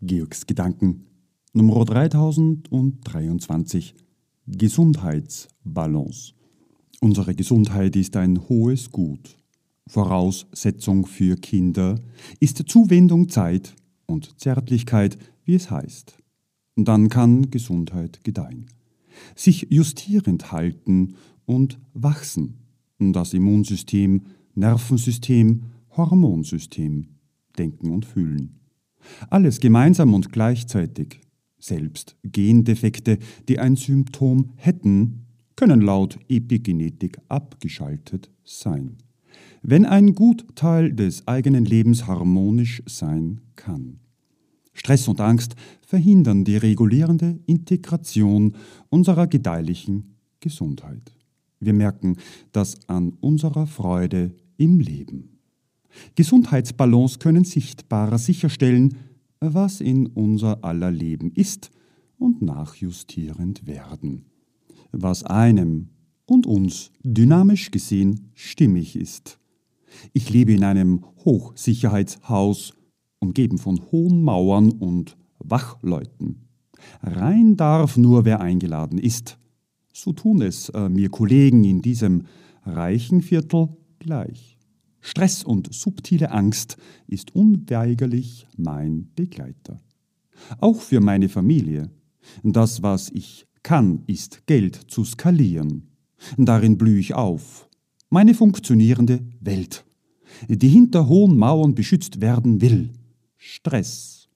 Georgs Gedanken Nummer 3023 Gesundheitsbalance. Unsere Gesundheit ist ein hohes Gut. Voraussetzung für Kinder ist Zuwendung, Zeit und Zärtlichkeit, wie es heißt. Dann kann Gesundheit gedeihen. Sich justierend halten und wachsen. Das Immunsystem, Nervensystem, Hormonsystem, Denken und Fühlen. Alles gemeinsam und gleichzeitig. Selbst Gendefekte, die ein Symptom hätten, können laut Epigenetik abgeschaltet sein. Wenn ein Gutteil des eigenen Lebens harmonisch sein kann. Stress und Angst verhindern die regulierende Integration unserer gedeihlichen Gesundheit. Wir merken das an unserer Freude im Leben. Gesundheitsbalance können sichtbarer sicherstellen, was in unser aller Leben ist und nachjustierend werden. Was einem und uns dynamisch gesehen stimmig ist. Ich lebe in einem Hochsicherheitshaus, umgeben von hohen Mauern und Wachleuten. Rein darf nur wer eingeladen ist. So tun es äh, mir Kollegen in diesem reichen Viertel gleich. Stress und subtile Angst ist unweigerlich mein Begleiter. Auch für meine Familie. Das, was ich kann, ist Geld zu skalieren. Darin blühe ich auf. Meine funktionierende Welt, die hinter hohen Mauern beschützt werden will. Stress.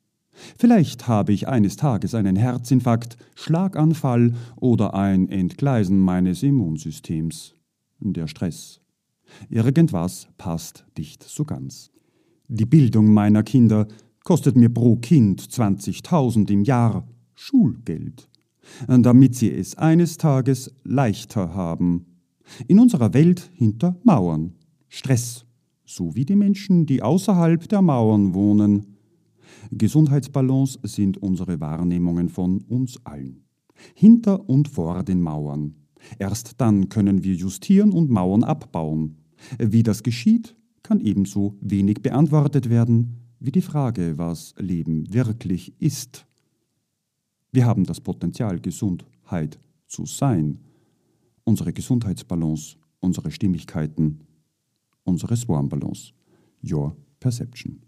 Vielleicht habe ich eines Tages einen Herzinfarkt, Schlaganfall oder ein Entgleisen meines Immunsystems. Der Stress Irgendwas passt nicht so ganz. Die Bildung meiner Kinder kostet mir pro Kind 20.000 im Jahr Schulgeld, damit sie es eines Tages leichter haben. In unserer Welt hinter Mauern. Stress, so wie die Menschen, die außerhalb der Mauern wohnen. Gesundheitsbalance sind unsere Wahrnehmungen von uns allen. Hinter und vor den Mauern. Erst dann können wir justieren und Mauern abbauen. Wie das geschieht, kann ebenso wenig beantwortet werden wie die Frage, was Leben wirklich ist. Wir haben das Potenzial, Gesundheit zu sein, unsere Gesundheitsbalance, unsere Stimmigkeiten, unsere Swarmbalance, Your Perception.